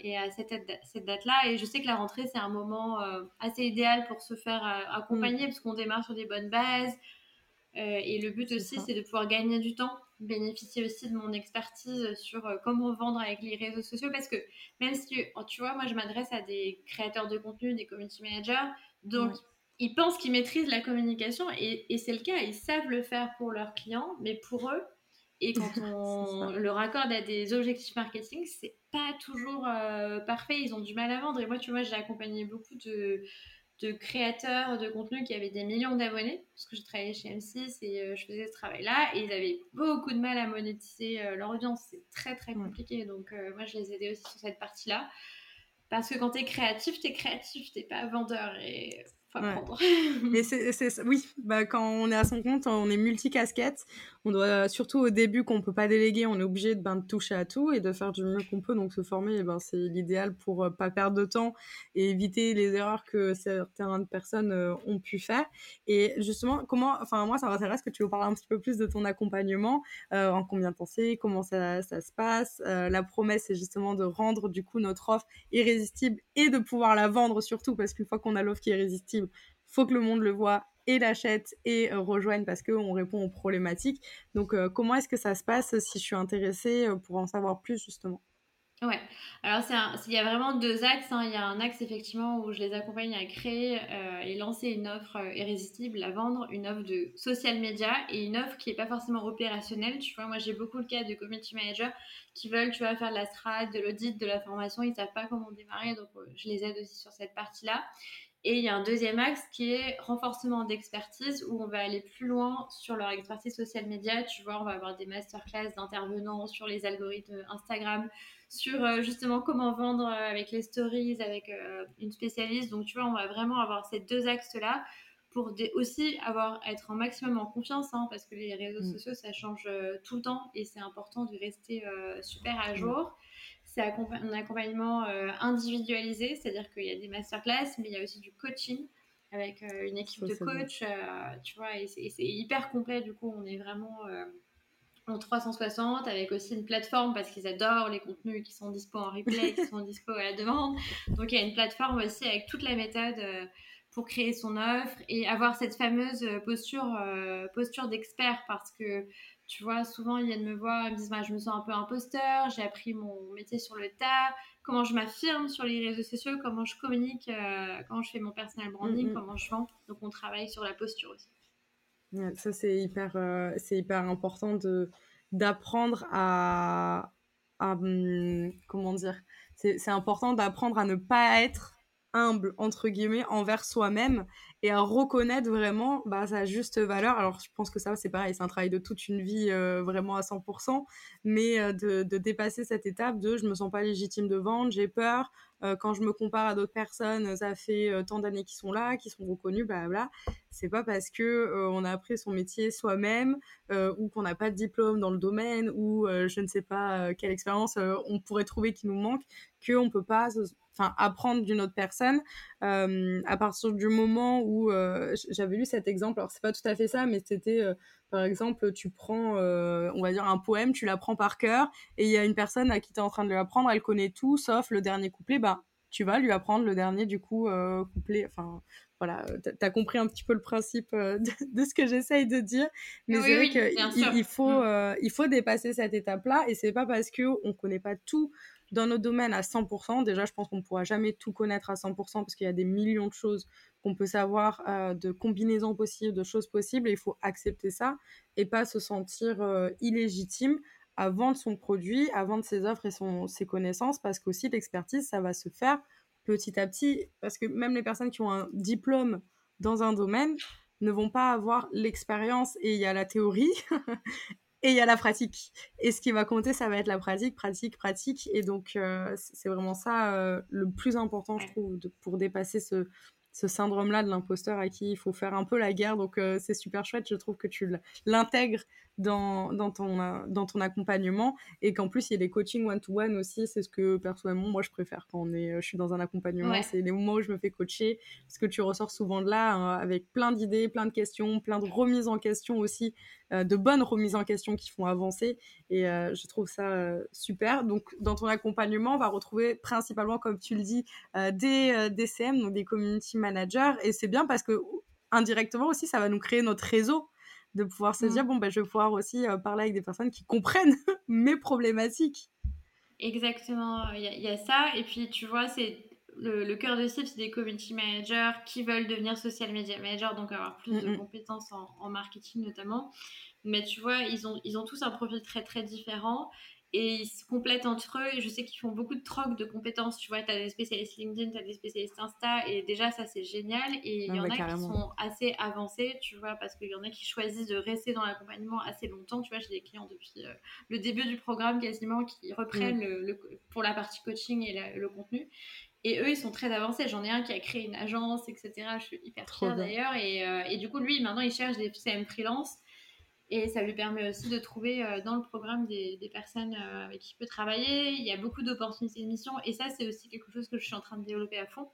est à cette, cette date là et je sais que la rentrée c'est un moment assez idéal pour se faire accompagner mm. parce qu'on démarre sur des bonnes bases et le but aussi c'est de pouvoir gagner du temps bénéficier aussi de mon expertise sur euh, comment vendre avec les réseaux sociaux. Parce que même si oh, tu vois moi je m'adresse à des créateurs de contenu des community managers donc ils pensent qu'ils maîtrisent la communication et, et c'est le cas. Ils savent le faire pour leurs clients mais pour eux. Et quand on le raccorde à des objectifs marketing c'est pas toujours euh, parfait. Ils ont du mal à vendre. Et moi tu vois j'ai accompagné beaucoup de de créateurs de contenu qui avaient des millions d'abonnés, parce que je travaillais chez M6 et euh, je faisais ce travail-là, et ils avaient beaucoup de mal à monétiser euh, leur audience. C'est très très compliqué. Donc euh, moi, je les aidais aussi sur cette partie-là. Parce que quand tu es créatif, tu es créatif, tu pas vendeur. Et Mais c'est, oui, bah, quand on est à son compte, on est multicasquette. On doit, surtout au début, qu'on peut pas déléguer, on est obligé de, ben, de toucher à tout et de faire du mieux qu'on peut. Donc, se former, ben, c'est l'idéal pour euh, pas perdre de temps et éviter les erreurs que certaines personnes euh, ont pu faire. Et justement, comment, enfin, moi, ça m'intéresse que tu nous parles un petit peu plus de ton accompagnement, euh, en combien de temps c'est, comment ça, ça, se passe. la promesse, c'est justement de rendre, du coup, notre offre irrésistible et de pouvoir la vendre surtout, parce qu'une fois qu'on a l'offre qui est irrésistible, faut que le monde le voit et l'achète et euh, rejoigne parce qu'on répond aux problématiques. Donc, euh, comment est-ce que ça se passe si je suis intéressée euh, pour en savoir plus justement? Ouais, alors il y a vraiment deux axes. Hein. Il y a un axe effectivement où je les accompagne à créer et lancer une offre irrésistible, à vendre, une offre de social media et une offre qui n'est pas forcément opérationnelle. Tu vois, moi j'ai beaucoup le cas de community managers qui veulent, tu vois, faire de la strat, de l'audit, de la formation, ils ne savent pas comment démarrer, donc je les aide aussi sur cette partie-là. Et il y a un deuxième axe qui est renforcement d'expertise où on va aller plus loin sur leur expertise social media. Tu vois, on va avoir des masterclass d'intervenants sur les algorithmes Instagram, sur euh, justement comment vendre euh, avec les stories, avec euh, une spécialiste. Donc, tu vois, on va vraiment avoir ces deux axes-là pour aussi avoir être en maximum en confiance hein, parce que les réseaux mm. sociaux ça change tout le temps et c'est important de rester super à mm. jour c'est un accompagnement euh, individualisé, c'est-à-dire qu'il y a des masterclass, mais il y a aussi du coaching avec euh, une équipe de coach, euh, tu vois, et c'est hyper complet, du coup, on est vraiment en 360 avec aussi une plateforme parce qu'ils adorent les contenus qui sont dispo en replay, qui sont dispo à la demande. Donc il y a une plateforme aussi avec toute la méthode pour créer son offre et avoir cette fameuse posture, posture d'expert parce que tu vois, souvent, ils viennent me voir, ils me disent bah, Je me sens un peu imposteur, j'ai appris mon métier sur le tas, comment je m'affirme sur les réseaux sociaux, comment je communique, euh, comment je fais mon personal branding, mm-hmm. comment je vends? Donc, on travaille sur la posture aussi. ça, c'est hyper, euh, c'est hyper important de, d'apprendre à. Hum, comment dire? C'est, important d'apprendre à ne pas être humble entre guillemets envers soi-même et à reconnaître vraiment bah, sa juste valeur. Alors je pense que ça c'est pareil, c'est un travail de toute une vie euh, vraiment à 100%, mais euh, de, de, dépasser cette étape de je me sens pas légitime de vendre, j'ai peur, quand je me compare à d'autres personnes, ça fait tant d'années qu'ils sont là, qui sont reconnus, bla C'est pas parce que on a appris son métier soi-même ou qu'on n'a pas de diplôme dans le domaine ou je ne sais pas quelle expérience on pourrait trouver qui nous manque qu'on peut pas enfin apprendre d'une autre personne. Euh, à partir du moment où euh, j'avais lu cet exemple alors c'est pas tout à fait ça mais c'était euh, par exemple tu prends on va dire un poème tu l'apprends par cœur et il y a une personne à qui tu es en train de l'apprendre elle connaît tout sauf le dernier couplet bah tu vas lui apprendre le dernier du coup couplet enfin voilà, tu as compris un petit peu le principe de, ce que j'essaye de dire, mais c'est vrai qu'il il faut, mm. il faut dépasser cette étape-là, et c'est pas parce que on connaît pas tout dans nos domaines à 100%. Déjà, je pense qu'on ne pourra jamais tout connaître à 100% parce qu'il y a des millions de choses qu'on peut savoir de combinaisons possibles, de choses possibles, et il faut accepter ça et pas se sentir illégitime à vendre son produit, à vendre ses offres et son, ses connaissances, parce qu'aussi l'expertise, ça va se faire petit à petit, parce que même les personnes qui ont un diplôme dans un domaine ne vont pas avoir l'expérience et il y a la théorie et il y a la pratique. Et ce qui va compter, ça va être la pratique, pratique, pratique. Et donc, euh, c'est vraiment ça euh, le plus important, je trouve, pour dépasser ce, ce syndrome-là de l'imposteur à qui il faut faire un peu la guerre. Donc euh, c'est super chouette, je trouve que tu l'intègres dans, dans, ton, euh, dans ton accompagnement et qu'en plus il y a des coachings one-to-one aussi. C'est ce que personnellement moi je préfère quand on est, euh, je suis dans un accompagnement. C'est les moments où je me fais coacher parce que tu ressors souvent de là hein, avec plein d'idées, plein de questions, plein de remises en question aussi, de bonnes remises en question qui font avancer et je trouve ça super. Donc dans ton accompagnement, on va retrouver principalement, comme tu le dis, des DCM, donc des community manager et c'est bien parce que indirectement aussi ça va nous créer notre réseau de pouvoir se dire mm. bon ben je vais pouvoir aussi euh, parler avec des personnes qui comprennent mes problématiques. Exactement il y, a ça. Et puis tu vois c'est le, cœur de cible c'est des community managers qui veulent devenir social media manager donc avoir plus de compétences en, en, marketing notamment. Mais tu vois ils ont ils ont tous un profil très très différent et ils se complètent entre eux. Et je sais qu'ils font beaucoup de troc de compétences. Tu vois, tu as des spécialistes LinkedIn, tu as des spécialistes Insta, et déjà, ça, c'est génial. Et il y en a qui sont assez avancés, tu vois, parce qu'il y en a qui choisissent de rester dans l'accompagnement assez longtemps. Tu vois, j'ai des clients depuis euh, le début du programme quasiment qui reprennent mm. le, pour la partie coaching et le contenu. Et eux, ils sont très avancés. J'en ai un qui a créé une agence, etc. Je suis hyper fière d'ailleurs. Et, euh, et, du coup, lui, maintenant, il cherche des CM freelance. Et ça lui permet aussi de trouver euh, dans le programme des, personnes euh, avec qui il peut travailler. Il y a beaucoup d'opportunités de mission. Et ça, c'est aussi quelque chose que je suis en train de développer à fond.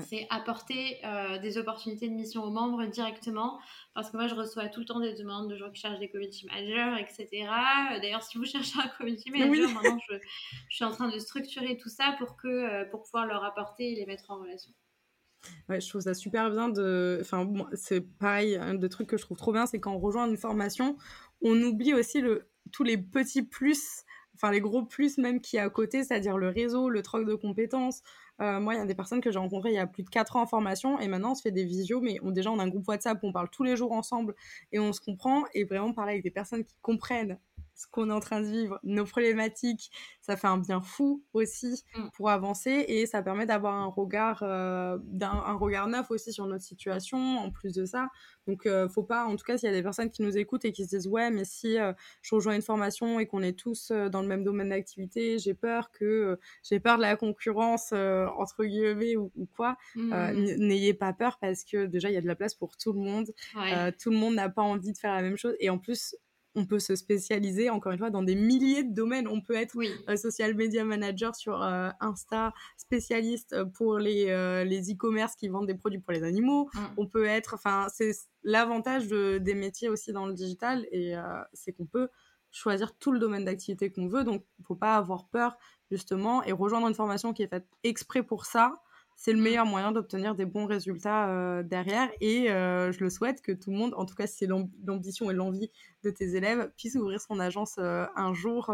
C'est apporter euh, des opportunités de mission aux membres directement. Parce que moi, je reçois tout le temps des demandes de gens qui cherchent des community managers, etc. D'ailleurs, si vous cherchez un community manager, maintenant, je, je, suis en train de structurer tout ça pour, que, pour pouvoir leur apporter et les mettre en relation. Ouais, je trouve ça super bien de. Enfin, c'est pareil, un des trucs que je trouve trop bien, c'est quand on rejoint une formation, on oublie aussi le... tous les petits plus, enfin les gros plus même qui est à côté, c'est-à-dire le réseau, le troc de compétences. Euh, moi, il y a des personnes que j'ai rencontrées il y a plus de 4 ans en formation et maintenant on se fait des visios, mais on, déjà on a un groupe WhatsApp, on parle tous les jours ensemble et on se comprend et vraiment parler avec des personnes qui comprennent ce qu'on est en train de vivre, nos problématiques, ça fait un bien fou aussi mm. pour avancer et ça permet d'avoir un regard, euh, un, regard neuf aussi sur notre situation en plus de ça. Donc, euh, faut pas, en tout cas, s'il y a des personnes qui nous écoutent et qui se disent ouais, mais si euh, je rejoins une formation et qu'on est tous dans le même domaine d'activité, j'ai peur que j'ai peur de la concurrence entre guillemets ou, quoi. Mm. N'ayez pas peur parce que déjà il y a de la place pour tout le monde. tout le monde n'a pas envie de faire la même chose et en plus on peut se spécialiser, encore une fois, dans des milliers de domaines. On peut être social media manager sur euh, Insta, spécialiste euh, pour les euh, les e-commerce qui vendent des produits pour les animaux. Mm. On peut être, enfin, c'est l'avantage de, des métiers aussi dans le digital, et c'est qu'on peut choisir tout le domaine d'activité qu'on veut. Donc, il ne faut pas avoir peur, justement, et rejoindre une formation qui est faite exprès pour ça c'est le meilleur moyen d'obtenir des bons résultats euh, derrière. Et euh, je le souhaite que tout le monde, en tout cas si c'est l'ambition et l'envie de tes élèves, puisse ouvrir son agence euh, un jour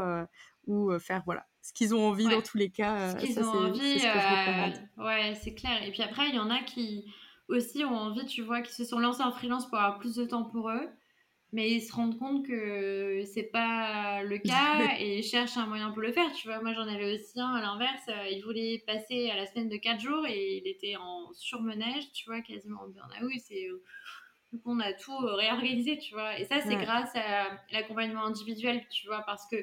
ou faire voilà ce qu'ils ont envie dans tous les cas. Ce qu'ils ont envie, ce ouais, c'est clair. Et puis après, il y en a qui aussi ont envie, tu vois, qui se sont lancés en freelance pour avoir plus de temps pour eux mais ils se rendent compte que c'est pas le cas et ils cherchent un moyen pour le faire. Tu vois, moi j'en avais aussi un à l'inverse. Euh, il voulait passer à la semaine de 4 jours et il était en surmenage, tu vois, quasiment en burn-out. C'est donc on a tout réorganisé, tu vois. Et ça, c'est grâce à l'accompagnement individuel, tu vois, parce que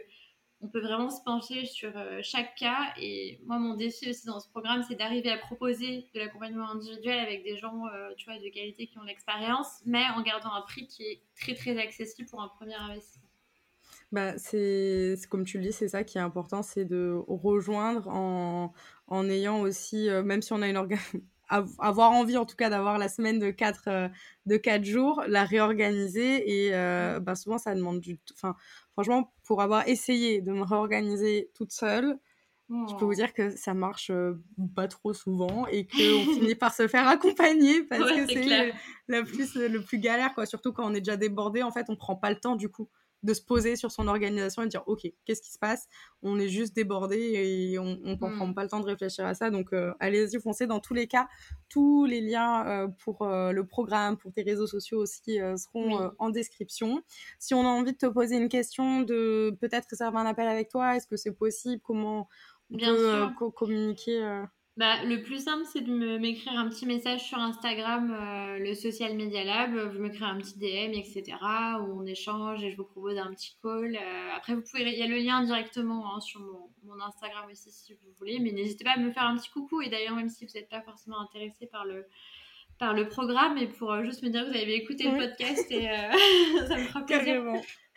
on peut vraiment se pencher sur euh, chaque cas. Et moi, mon défi aussi dans ce programme, c'est d'arriver à proposer de l'accompagnement individuel avec des gens, euh, tu vois, de qualité qui ont l'expérience, mais en gardant un prix qui est très, très accessible pour un premier investissement. Bah, c'est comme tu le dis, c'est ça qui est important, c'est de rejoindre en, en ayant aussi, euh, même si on a une avoir envie en tout cas d'avoir la semaine de 4 euh, de quatre jours, la réorganiser et euh, bah, souvent ça demande du enfin franchement pour avoir essayé de me réorganiser toute seule, je peux vous dire que ça marche euh, pas trop souvent et qu'on finit par se faire accompagner parce que c'est le, plus le plus galère quoi, surtout quand on est déjà débordé en fait, on prend pas le temps du coup de se poser sur son organisation et de dire ok qu'est-ce qui se passe? On est juste débordé et on ne prend mm. pas le temps de réfléchir à ça. Donc euh, allez-y foncez. Dans tous les cas tous les liens euh, pour euh, le programme pour tes réseaux sociaux aussi seront en description. Si on a envie de te poser une question de peut-être réserver un appel avec toi est-ce que c'est possible? Comment on peut communiquer bah, le plus simple, c'est de m'écrire un petit message sur Instagram, euh, le Social Media Lab. Vous m'écrivez un petit DM, etc. où on échange et je vous propose un petit call. Euh, après, vous pouvez, il y a le lien directement hein, sur mon, mon, Instagram aussi si vous voulez. Mais n'hésitez pas à me faire un petit coucou. Et d'ailleurs, même si vous n'êtes pas forcément intéressé par le, par le programme et pour euh, juste me dire que vous avez écouté le podcast et ça me fera plaisir.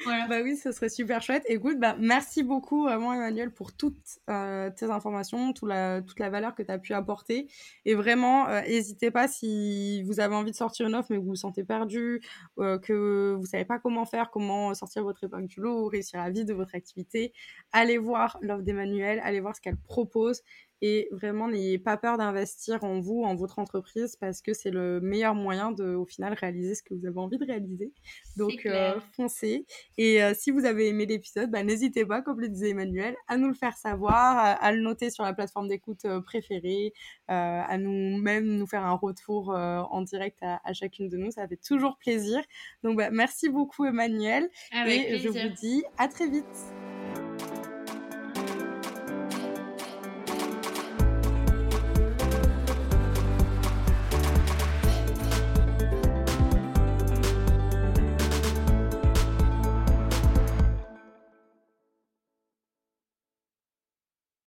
Bah oui, ce serait super chouette. Écoute, bah, merci beaucoup vraiment Emmanuel pour toutes euh, tes informations, toute la, toute la valeur que tu as pu apporter. Et vraiment, euh, n'hésitez pas si vous avez envie de sortir une offre mais que vous vous sentez perdu, euh, que vous savez pas comment faire, comment sortir votre épingle du lot, réussir la vie de votre activité. Allez voir l'offre d'Emmanuel, allez voir ce qu'elle propose et vraiment, n'ayez pas peur d'investir en vous, en votre entreprise, parce que c'est le meilleur moyen de, au final, réaliser ce que vous avez envie de réaliser. Donc, euh, foncez. Et euh, si vous avez aimé l'épisode, bah, n'hésitez pas, comme le disait Emmanuel, à nous le faire savoir, à, le noter sur la plateforme d'écoute euh, préférée, à nous même nous faire un retour en direct à, chacune de nous. Ça fait toujours plaisir. Donc, bah, merci beaucoup, Emmanuel. et je vous dis à très vite.